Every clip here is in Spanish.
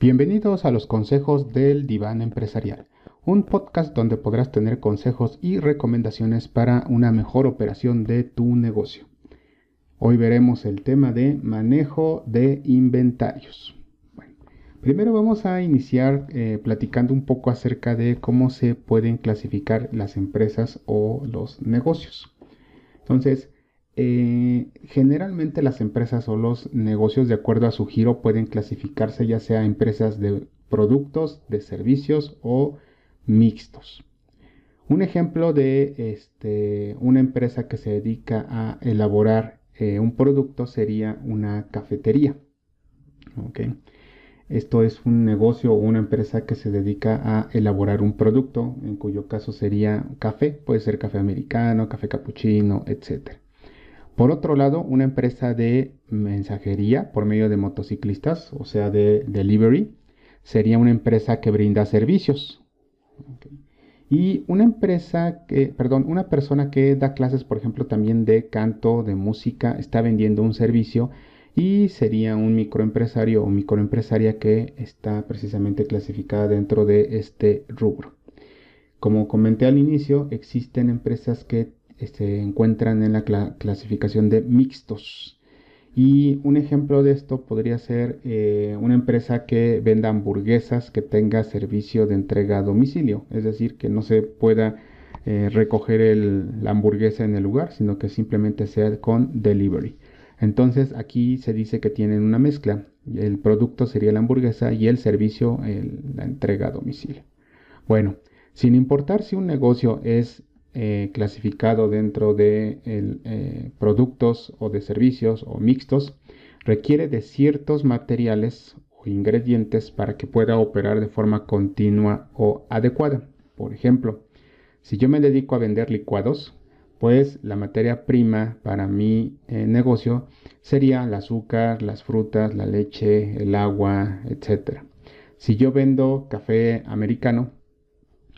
Bienvenidos a los consejos del diván empresarial, un podcast donde podrás tener consejos y recomendaciones para una mejor operación de tu negocio. Hoy veremos el tema de manejo de inventarios. Primero vamos a iniciar eh, platicando un poco acerca de cómo se pueden clasificar las empresas o los negocios. Entonces, eh, generalmente las empresas o los negocios de acuerdo a su giro pueden clasificarse ya sea empresas de productos, de servicios o mixtos. Un ejemplo de este, una empresa que se dedica a elaborar eh, un producto sería una cafetería. Esto es un negocio o una empresa que se dedica a elaborar un producto, en cuyo caso sería café, puede ser café americano, café cappuccino, etc. Por otro lado, una empresa de mensajería por medio de motociclistas, o sea, de delivery, sería una empresa que brinda servicios. Y una empresa que, perdón, una persona que da clases, por ejemplo, también de canto, de música, está vendiendo un servicio y sería un microempresario o microempresaria que está precisamente clasificada dentro de este rubro. Como comenté al inicio, existen empresas que se encuentran en la clasificación de mixtos. Y un ejemplo de esto podría ser eh, una empresa que venda hamburguesas que tenga servicio de entrega a domicilio, es decir, que no se pueda eh, recoger la hamburguesa en el lugar, sino que simplemente sea con delivery. Entonces aquí se dice que tienen una mezcla. El producto sería la hamburguesa y el servicio la entrega a domicilio. Bueno, sin importar si un negocio es eh, clasificado dentro de eh, productos o de servicios o mixtos requiere de ciertos materiales o ingredientes para que pueda operar de forma continua o adecuada. Por ejemplo, si yo me dedico a vender licuados, pues la materia prima para mi eh, negocio sería el azúcar, las frutas, la leche, el agua, etc. Si yo vendo café americano,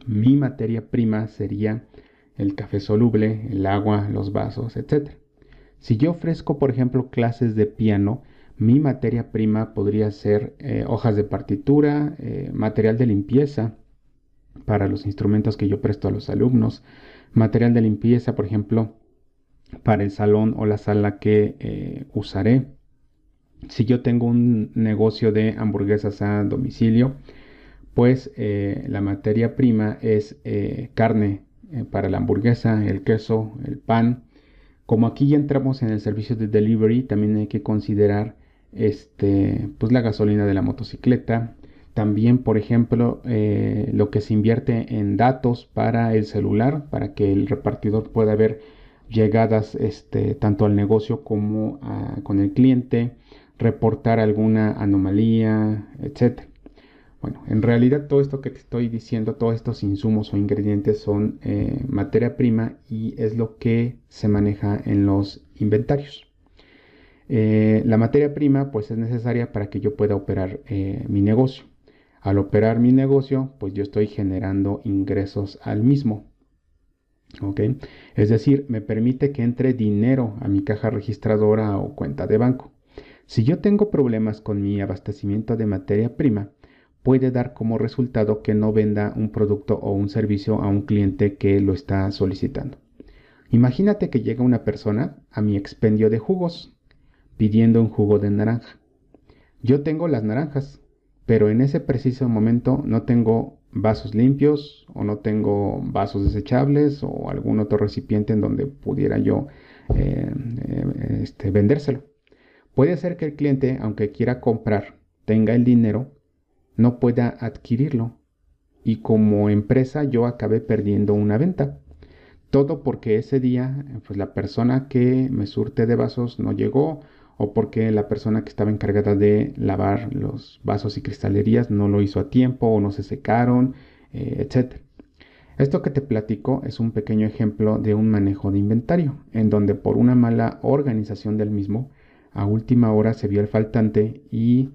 mi materia prima sería el café soluble, el agua, los vasos, etc. Si yo ofrezco, por ejemplo, clases de piano, mi materia prima podría ser eh, hojas de partitura, eh, material de limpieza para los instrumentos que yo presto a los alumnos, material de limpieza, por ejemplo, para el salón o la sala que eh, usaré. Si yo tengo un negocio de hamburguesas a domicilio, pues la materia prima es carne eh, para la hamburguesa, el queso, el pan. Como aquí ya entramos en el servicio de delivery, también hay que considerar este, pues la gasolina de la motocicleta. También, por ejemplo, eh, lo que se invierte en datos para el celular, para que el repartidor pueda ver llegadas este, tanto al negocio como con el cliente, reportar alguna anomalía, etc. Bueno, en realidad todo esto que te estoy diciendo, todos estos insumos o ingredientes son eh, materia prima y es lo que se maneja en los inventarios. Eh, la materia prima pues es necesaria para que yo pueda operar eh, mi negocio. Al operar mi negocio pues yo estoy generando ingresos al mismo. ¿ok? Es decir, me permite que entre dinero a mi caja registradora o cuenta de banco. Si yo tengo problemas con mi abastecimiento de materia prima, puede dar como resultado que no venda un producto o un servicio a un cliente que lo está solicitando. Imagínate que llega una persona a mi expendio de jugos pidiendo un jugo de naranja. Yo tengo las naranjas, pero en ese preciso momento no tengo vasos limpios o no tengo vasos desechables o algún otro recipiente en donde pudiera yo eh, eh, este, vendérselo. Puede ser que el cliente, aunque quiera comprar, tenga el dinero, no pueda adquirirlo. Y como empresa yo acabé perdiendo una venta. Todo porque ese día pues la persona que me surte de vasos no llegó o porque la persona que estaba encargada de lavar los vasos y cristalerías no lo hizo a tiempo o no se secaron, eh, etc. Esto que te platico es un pequeño ejemplo de un manejo de inventario, en donde por una mala organización del mismo, a última hora se vio el faltante y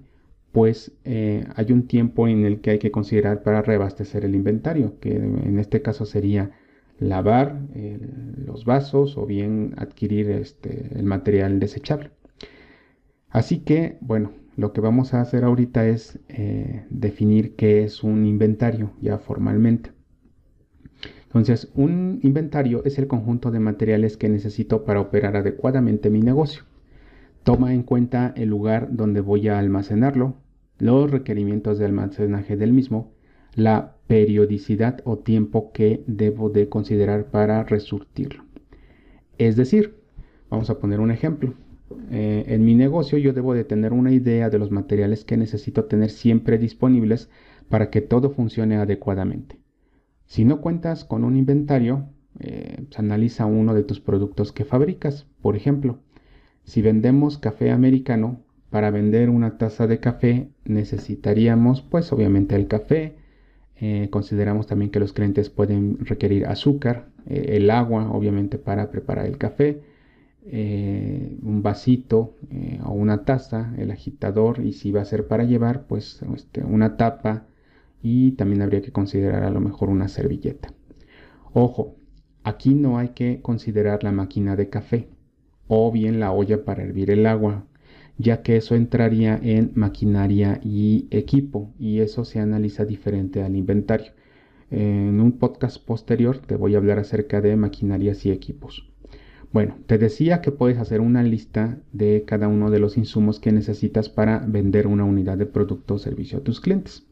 pues eh, hay un tiempo en el que hay que considerar para reabastecer el inventario, que en este caso sería lavar los vasos o bien adquirir este, el material desechable. Así que, bueno, lo que vamos a hacer ahorita es eh, definir qué es un inventario ya formalmente. Entonces, un inventario es el conjunto de materiales que necesito para operar adecuadamente mi negocio. Toma en cuenta el lugar donde voy a almacenarlo, los requerimientos de almacenaje del mismo, la periodicidad o tiempo que debo de considerar para resurtirlo. Es decir, vamos a poner un ejemplo. Eh, en mi negocio yo debo de tener una idea de los materiales que necesito tener siempre disponibles para que todo funcione adecuadamente. Si no cuentas con un inventario, eh, pues, analiza uno de tus productos que fabricas. Por ejemplo, si vendemos café americano, para vender una taza de café necesitaríamos pues obviamente el café. Eh, consideramos también que los clientes pueden requerir azúcar, el agua obviamente para preparar el café eh, un vasito eh, o una taza, el agitador y si va a ser para llevar, pues este, una tapa y también habría que considerar a lo mejor una servilleta. Ojo, aquí no hay que considerar la máquina de café o bien la olla para hervir el agua, ya que eso entraría en maquinaria y equipo y eso se analiza diferente al inventario. En un podcast posterior te voy a hablar acerca de maquinarias y equipos. Bueno, te decía que puedes hacer una lista de cada uno de los insumos que necesitas para vender una unidad de producto o servicio a tus clientes.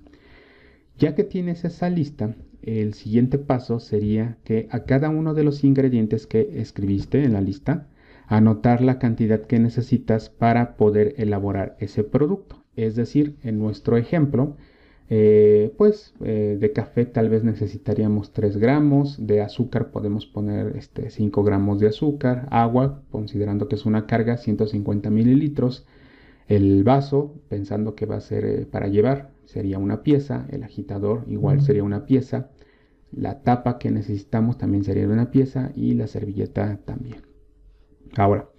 Ya que tienes esa lista, el siguiente paso sería que a cada uno de los ingredientes que escribiste en la lista, anotar la cantidad que necesitas para poder elaborar ese producto. Es decir, en nuestro ejemplo, eh, pues eh, de café tal vez necesitaríamos 3 gramos, de azúcar podemos poner este, 5 gramos de azúcar, agua, considerando que es una carga, 150 mililitros, el vaso, pensando que va a ser eh, para llevar, sería una pieza, el agitador igual sería una pieza, la tapa que necesitamos también sería una pieza y la servilleta también. Ahora,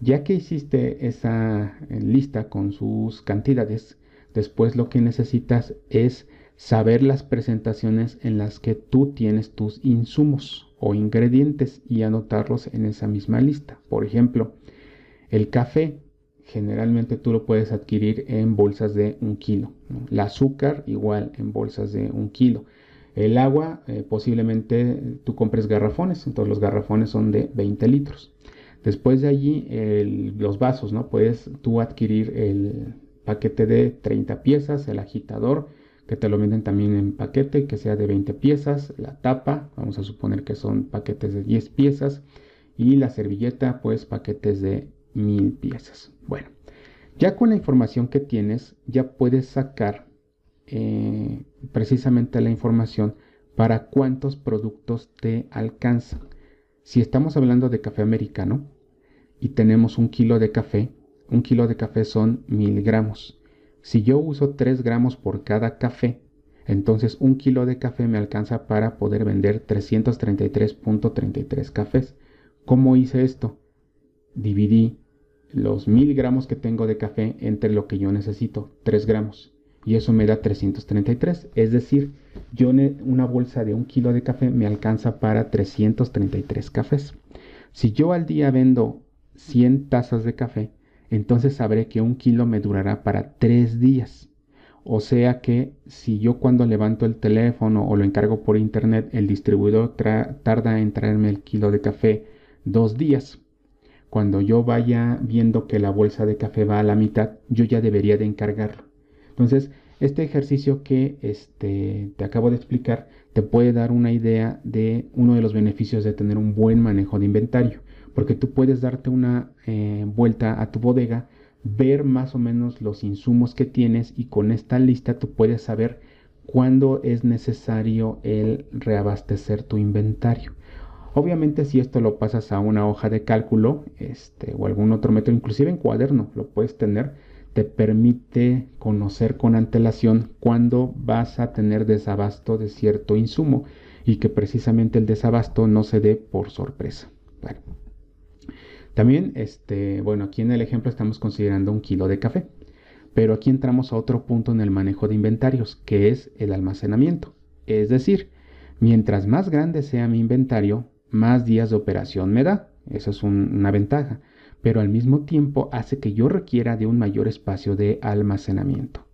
ya que hiciste esa lista con sus cantidades, Después lo que necesitas es saber las presentaciones en las que tú tienes tus insumos o ingredientes y anotarlos en esa misma lista. Por ejemplo, el café generalmente tú lo puedes adquirir en bolsas de un kilo. El azúcar igual en bolsas de un kilo. El agua eh, posiblemente tú compres garrafones, entonces los garrafones son de 20 litros. Después de allí los vasos, ¿no? Puedes tú adquirir el, paquete de 30 piezas, el agitador, que te lo venden también en paquete, que sea de 20 piezas, la tapa, vamos a suponer que son paquetes de 10 piezas, y la servilleta, pues paquetes de 1000 piezas. Bueno, ya con la información que tienes, ya puedes sacar eh, precisamente la información para cuántos productos te alcanzan. Si estamos hablando de café americano y tenemos un kilo de café, un kilo de café son mil gramos. Si yo uso 3 gramos por cada café, entonces un kilo de café me alcanza para poder vender 333.33 cafés. ¿Cómo hice esto? Dividí los mil gramos que tengo de café entre lo que yo necesito, 3 gramos. Y eso me da 333. Es decir, yo una bolsa de un kilo de café me alcanza para 333 cafés. Si yo al día vendo 100 tazas de café, entonces sabré que un kilo me durará para tres días. O sea que si yo cuando levanto el teléfono o lo encargo por internet, el distribuidor tarda en traerme el kilo de café dos días. Cuando yo vaya viendo que la bolsa de café va a la mitad, yo ya debería de encargarlo. Entonces, este ejercicio que este, te acabo de explicar te puede dar una idea de uno de los beneficios de tener un buen manejo de inventario porque tú puedes darte una eh, vuelta a tu bodega, ver más o menos los insumos que tienes y con esta lista tú puedes saber cuándo es necesario el reabastecer tu inventario. Obviamente si esto lo pasas a una hoja de cálculo este, o algún otro método, inclusive en cuaderno lo puedes tener, te permite conocer con antelación cuándo vas a tener desabasto de cierto insumo y que precisamente el desabasto no se dé por sorpresa. También, este, bueno, aquí en el ejemplo estamos considerando un kilo de café, pero aquí entramos a otro punto en el manejo de inventarios, que es el almacenamiento. Es decir, mientras más grande sea mi inventario, más días de operación me da. Eso es una ventaja. pero al mismo tiempo hace que yo requiera de un mayor espacio de almacenamiento.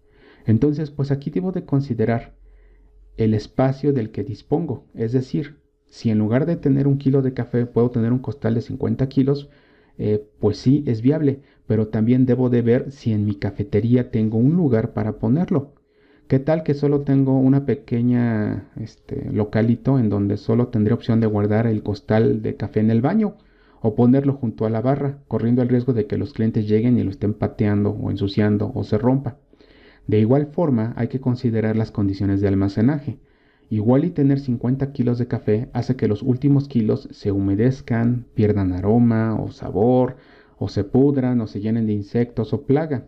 Entonces, pues aquí debo de considerar el espacio del que dispongo, es decir, si en lugar de tener un kilo de café puedo tener un costal de 50 kilos, eh, pues sí, es viable, pero también debo de ver si en mi cafetería tengo un lugar para ponerlo. ¿Qué tal que solo tengo una pequeña este, localito en donde solo tendré opción de guardar el costal de café en el baño o ponerlo junto a la barra, corriendo el riesgo de que los clientes lleguen y lo estén pateando o ensuciando o se rompa? De igual forma, hay que considerar las condiciones de almacenaje. Igual y tener 50 kilos de café hace que los últimos kilos se humedezcan, pierdan aroma o sabor, o se pudran o se llenen de insectos o plaga.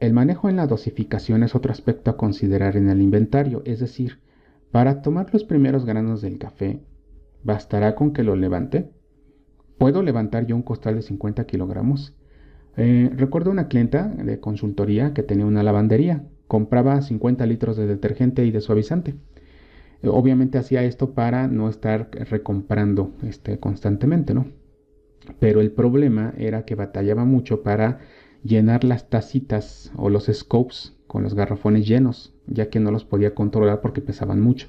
El manejo en la dosificación es otro aspecto a considerar en el inventario, es decir, para tomar los primeros granos del café, ¿bastará con que lo levante? ¿Puedo levantar yo un costal de 50 kilogramos? Eh, recuerdo una clienta de consultoría que tenía una lavandería, compraba 50 litros de detergente y de suavizante. Eh, obviamente hacía esto para no estar recomprando este, constantemente, ¿no? Pero el problema era que batallaba mucho para llenar las tacitas o los scopes con los garrafones llenos, ya que no los podía controlar porque pesaban mucho.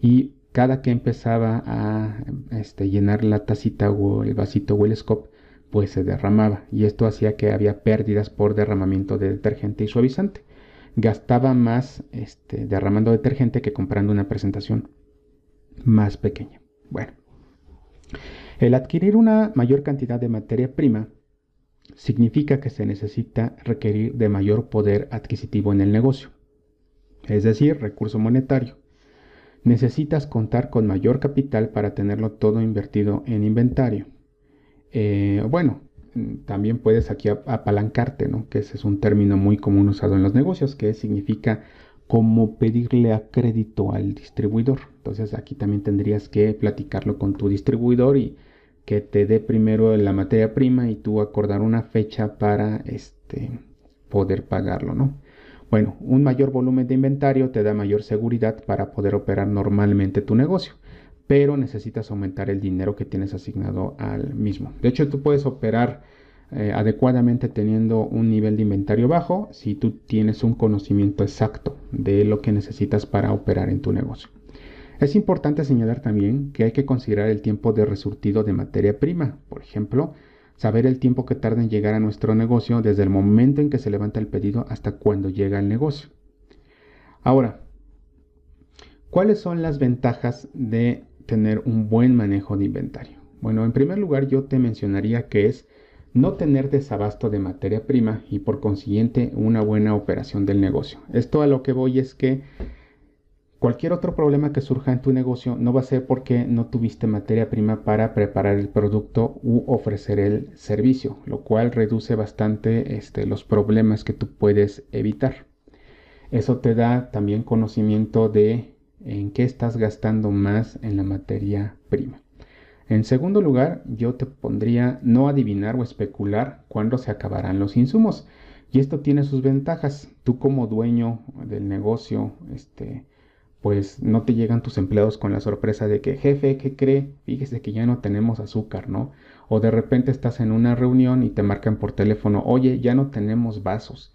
Y cada que empezaba a este, llenar la tacita o el vasito o el scope, pues se derramaba. Y esto hacía que había pérdidas por derramamiento de detergente y suavizante gastaba más este, derramando detergente que comprando una presentación más pequeña. Bueno, el adquirir una mayor cantidad de materia prima significa que se necesita requerir de mayor poder adquisitivo en el negocio, es decir, recurso monetario. Necesitas contar con mayor capital para tenerlo todo invertido en inventario. Eh, bueno, también puedes aquí apalancarte, ¿no? Que ese es un término muy común usado en los negocios, que significa como pedirle a crédito al distribuidor. Entonces aquí también tendrías que platicarlo con tu distribuidor y que te dé primero la materia prima y tú acordar una fecha para este, poder pagarlo, ¿no? Bueno, un mayor volumen de inventario te da mayor seguridad para poder operar normalmente tu negocio pero necesitas aumentar el dinero que tienes asignado al mismo. De hecho, tú puedes operar eh, adecuadamente teniendo un nivel de inventario bajo si tú tienes un conocimiento exacto de lo que necesitas para operar en tu negocio. Es importante señalar también que hay que considerar el tiempo de resurtido de materia prima. Por ejemplo, saber el tiempo que tarda en llegar a nuestro negocio desde el momento en que se levanta el pedido hasta cuando llega el negocio. Ahora, ¿cuáles son las ventajas de tener un buen manejo de inventario? Bueno, en primer lugar yo te mencionaría que es no tener desabasto de materia prima y por consiguiente una buena operación del negocio. Esto a lo que voy es que cualquier otro problema que surja en tu negocio no va a ser porque no tuviste materia prima para preparar el producto u ofrecer el servicio, lo cual reduce bastante este, los problemas que tú puedes evitar. Eso te da también conocimiento de en qué estás gastando más en la materia prima. En segundo lugar, yo te pondría no adivinar o especular cuándo se acabarán los insumos. Y esto tiene sus ventajas. Tú como dueño del negocio, este, pues no te llegan tus empleados con la sorpresa de que, jefe, ¿qué cree? Fíjese que ya no tenemos azúcar, ¿no? O de repente estás en una reunión y te marcan por teléfono, oye, ya no tenemos vasos.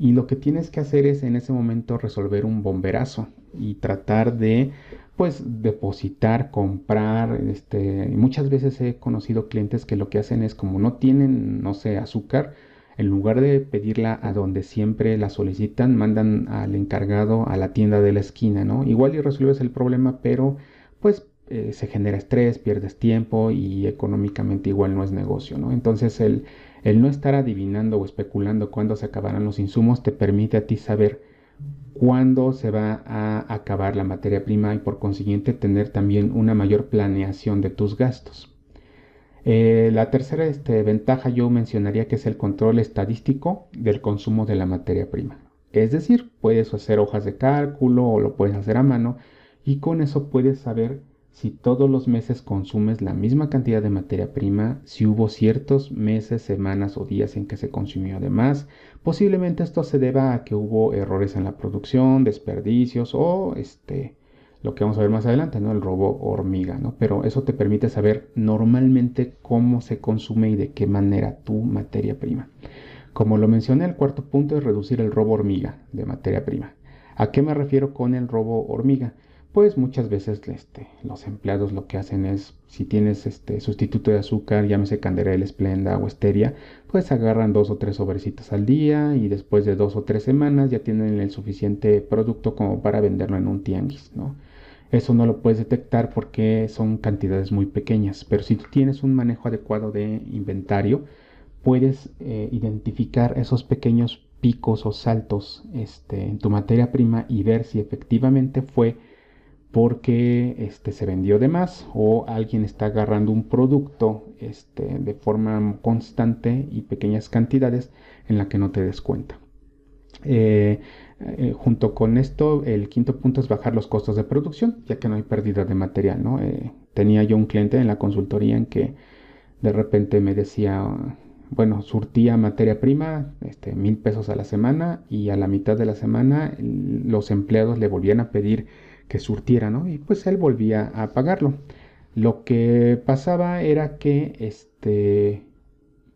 Y lo que tienes que hacer es en ese momento resolver un bomberazo y tratar de pues depositar, comprar, este, muchas veces he conocido clientes que lo que hacen es como no tienen, no sé, azúcar, en lugar de pedirla a donde siempre la solicitan, mandan al encargado a la tienda de la esquina, ¿no? Igual y resuelves el problema, pero pues eh, se genera estrés, pierdes tiempo y económicamente igual no es negocio, ¿no? Entonces el, el no estar adivinando o especulando cuándo se acabarán los insumos te permite a ti saber cuándo se va a acabar la materia prima y por consiguiente tener también una mayor planeación de tus gastos. Eh, la tercera este, ventaja yo mencionaría que es el control estadístico del consumo de la materia prima. Es decir, puedes hacer hojas de cálculo o lo puedes hacer a mano y con eso puedes saber si todos los meses consumes la misma cantidad de materia prima, si hubo ciertos meses, semanas o días en que se consumió además, posiblemente esto se deba a que hubo errores en la producción, desperdicios o este, lo que vamos a ver más adelante, ¿no? El robo hormiga, ¿no? Pero eso te permite saber normalmente cómo se consume y de qué manera tu materia prima. Como lo mencioné, el cuarto punto es reducir el robo hormiga de materia prima. ¿A qué me refiero con el robo hormiga? Pues muchas veces este, los empleados lo que hacen es, si tienes este sustituto de azúcar, llámese canderel, esplenda o esteria, pues agarran dos o tres sobrecitos al día y después de dos o tres semanas ya tienen el suficiente producto como para venderlo en un tianguis. Eso no lo puedes detectar porque son cantidades muy pequeñas, pero si tú tienes un manejo adecuado de inventario, puedes eh, identificar esos pequeños picos o saltos este, en tu materia prima y ver si efectivamente fue porque este, se vendió de más o alguien está agarrando un producto este, de forma constante y pequeñas cantidades en la que no te des cuenta. Eh, eh, junto con esto, el quinto punto es bajar los costos de producción, ya que no hay pérdida de material. ¿no? Eh, tenía yo un cliente en la consultoría en que de repente me decía, bueno, surtía materia prima, este, mil pesos a la semana y a la mitad de la semana los empleados le volvían a pedir que surtiera, ¿no? Y pues él volvía a pagarlo. Lo que pasaba era que este,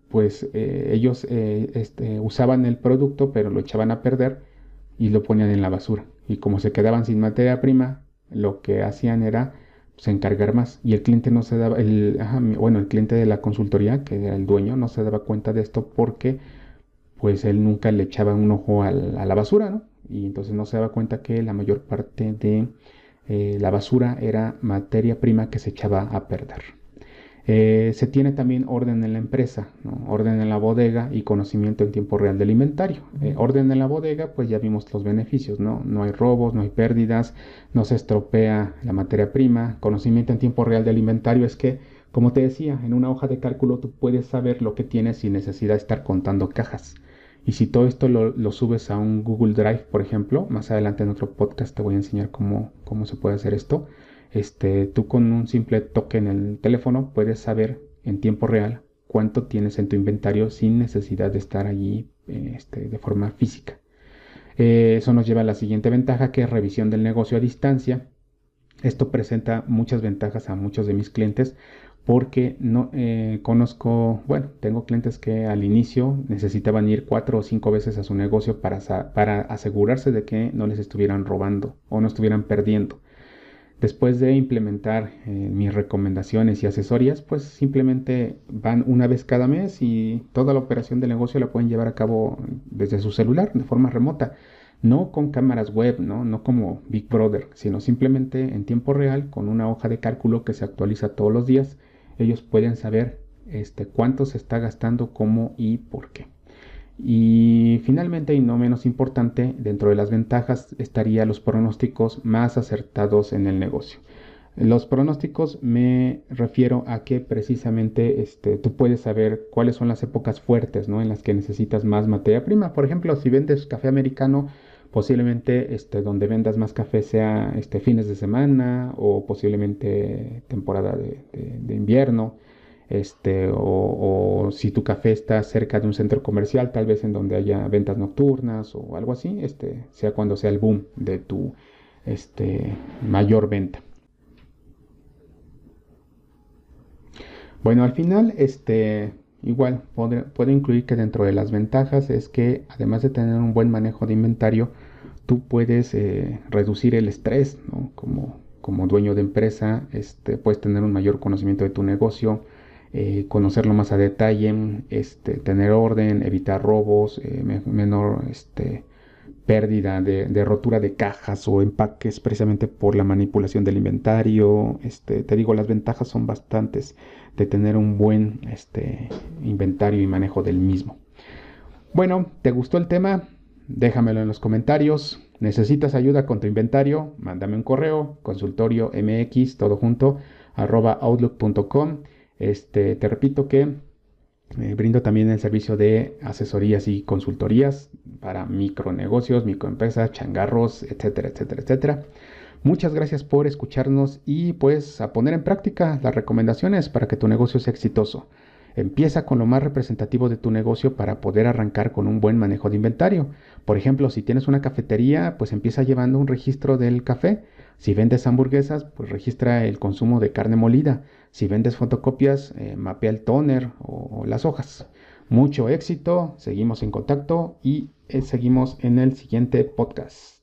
pues eh, ellos este, usaban el producto pero lo echaban a perder y lo ponían en la basura. Y como se quedaban sin materia prima, lo que hacían era pues, encargar más. Y el cliente no se daba, el, bueno, el cliente de la consultoría, que era el dueño, no se daba cuenta de esto porque pues él nunca le echaba un ojo a la basura, ¿no? Y entonces no se daba cuenta que la mayor parte de eh, la basura era materia prima que se echaba a perder. Eh, se tiene también orden en la empresa, orden en la bodega y conocimiento en tiempo real del inventario. Eh, orden en la bodega, pues ya vimos los beneficios, ¿no? No hay robos, no hay pérdidas, no se estropea la materia prima. Conocimiento en tiempo real del inventario es que, como te decía, en una hoja de cálculo tú puedes saber lo que tienes sin necesidad de estar contando cajas. Y si todo esto lo, subes a un Google Drive, por ejemplo, más adelante en otro podcast te voy a enseñar cómo, cómo se puede hacer esto este, tú con un simple toque en el teléfono puedes saber en tiempo real cuánto tienes en tu inventario sin necesidad de estar allí este, de forma física. Eh, eso nos lleva a la siguiente ventaja que es revisión del negocio a distancia. Esto presenta muchas ventajas a muchos de mis clientes porque no eh, conozco, bueno, tengo clientes que al inicio necesitaban ir cuatro o cinco veces a su negocio para, para asegurarse de que no les estuvieran robando o no estuvieran perdiendo. Después de implementar eh, mis recomendaciones y asesorías, pues simplemente van una vez cada mes y toda la operación del negocio la pueden llevar a cabo desde su celular de forma remota. No con cámaras web, ¿no? no como Big Brother, sino simplemente en tiempo real con una hoja de cálculo que se actualiza todos los días. Ellos pueden saber este, cuánto se está gastando, cómo y por qué. Y finalmente, y no menos importante, dentro de las ventajas estaría los pronósticos más acertados en el negocio. Los pronósticos me refiero a que precisamente este, tú puedes saber cuáles son las épocas fuertes ¿no? en las que necesitas más materia prima. Por ejemplo, si vendes café americano, posiblemente este, donde vendas más café sea este, fines de semana o posiblemente temporada de invierno este, o, si tu café está cerca de un centro comercial, tal vez en donde haya ventas nocturnas o algo así, este, sea cuando sea el boom de tu este, mayor venta. Bueno, al final, este, igual puedo incluir que dentro de las ventajas es que además de tener un buen manejo de inventario, tú puedes eh, reducir el estrés, Como, como dueño de empresa, este, puedes tener un mayor conocimiento de tu negocio, eh, conocerlo más a detalle, este, tener orden, evitar robos, eh, menor este, pérdida de, rotura de cajas o empaques precisamente por la manipulación del inventario. Este, te digo, las ventajas son bastantes de tener un buen este, inventario y manejo del mismo. Bueno, ¿te gustó el tema? Déjamelo en los comentarios. ¿Necesitas ayuda con tu inventario? Mándame un correo, consultorio mx, todo junto, arroba outlook.com. Este, te repito que brindo también el servicio de asesorías y consultorías para micronegocios, microempresas, changarros, etcétera, etcétera, etcétera. Muchas gracias por escucharnos y pues a poner en práctica las recomendaciones para que tu negocio sea exitoso. Empieza con lo más representativo de tu negocio para poder arrancar con un buen manejo de inventario. Por ejemplo, si tienes una cafetería, pues empieza llevando un registro del café. Si vendes hamburguesas, pues registra el consumo de carne molida. Si vendes fotocopias, eh, mapea el toner o, las hojas. Mucho éxito, seguimos en contacto y eh, seguimos en el siguiente podcast.